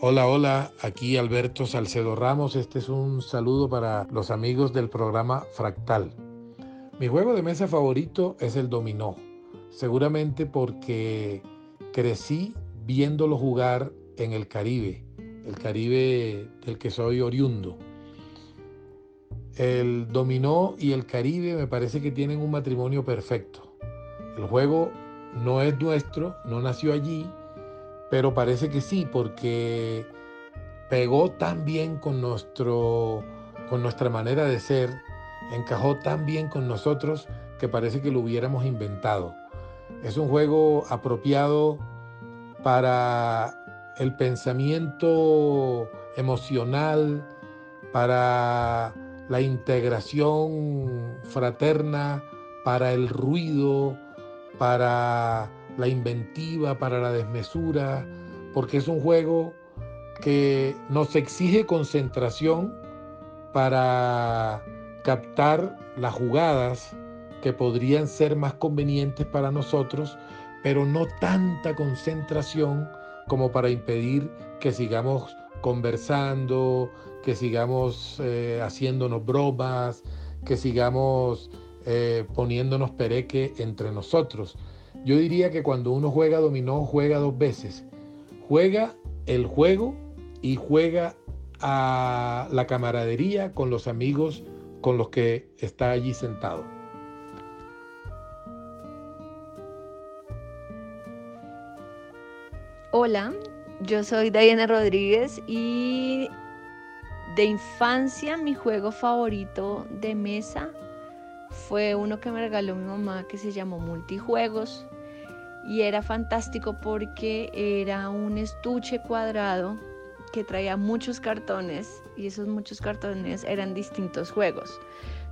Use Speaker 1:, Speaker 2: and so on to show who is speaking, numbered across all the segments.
Speaker 1: Hola, hola, aquí Alberto Salcedo Ramos. Este es un saludo para los amigos del programa Fractal. Mi juego de mesa favorito es el dominó, seguramente porque crecí viéndolo jugar en el Caribe, el Caribe del que soy oriundo. El dominó y el Caribe me parece que tienen un matrimonio perfecto. El juego no es nuestro, no nació allí, pero parece que sí, porque pegó tan bien con, nuestro, con nuestra manera de ser, encajó tan bien con nosotros que parece que lo hubiéramos inventado. Es un juego apropiado para el pensamiento emocional, para la integración fraterna, para el ruido, para la inventiva, para la desmesura, porque es un juego que nos exige concentración para captar las jugadas que podrían ser más convenientes para nosotros, pero no tanta concentración como para impedir que sigamos conversando, que sigamos eh, haciéndonos bromas, que sigamos eh, poniéndonos pereque entre nosotros. Yo diría que cuando uno juega dominó, juega dos veces. Juega el juego y juega a la camaradería con los amigos con los que está allí sentado.
Speaker 2: Hola, yo soy Diana Rodríguez y de infancia mi juego favorito de mesa fue uno que me regaló mi mamá que se llamó Multijuegos y era fantástico porque era un estuche cuadrado que traía muchos cartones y esos muchos cartones eran distintos juegos.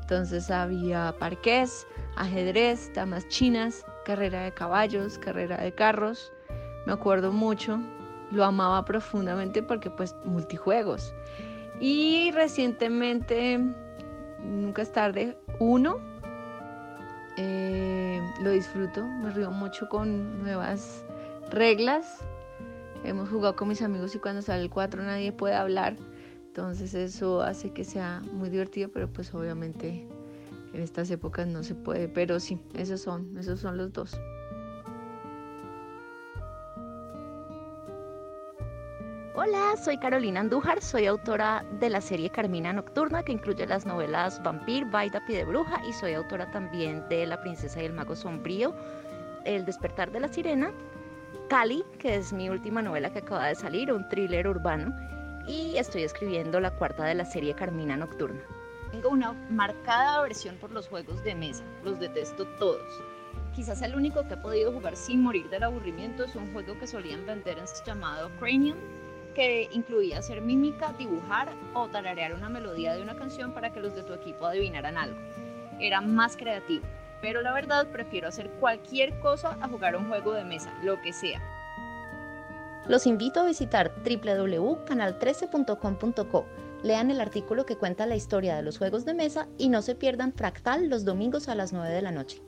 Speaker 2: Entonces había parqués, ajedrez, damas chinas, carrera de caballos, carrera de carros. Me acuerdo mucho, lo amaba profundamente porque pues multijuegos. Y recientemente, nunca es tarde, uno, eh, lo disfruto, me río mucho con nuevas reglas. Hemos jugado con mis amigos y cuando sale el 4 nadie puede hablar. Entonces eso hace que sea muy divertido, pero pues obviamente en estas épocas no se puede. Pero sí, esos son, esos son los dos.
Speaker 3: Hola, soy Carolina Andújar, soy autora de la serie Carmina Nocturna, que incluye las novelas Vampir, Baida, Pie de Bruja, y soy autora también de La Princesa y el Mago Sombrío, El Despertar de la Sirena, Cali, que es mi última novela que acaba de salir, un thriller urbano, y estoy escribiendo la cuarta de la serie Carmina Nocturna. Tengo una marcada aversión por los juegos de mesa, los detesto todos. Quizás el único que he podido jugar sin morir del aburrimiento es un juego que solían vender llamado Cranium, que incluía hacer mímica, dibujar o tararear una melodía de una canción para que los de tu equipo adivinaran algo. Era más creativo, pero la verdad prefiero hacer cualquier cosa a jugar un juego de mesa, lo que sea. Los invito a visitar www.canal13.com.co. Lean el artículo que cuenta la historia de los juegos de mesa y no se pierdan Fractal los domingos a las 9 de la noche.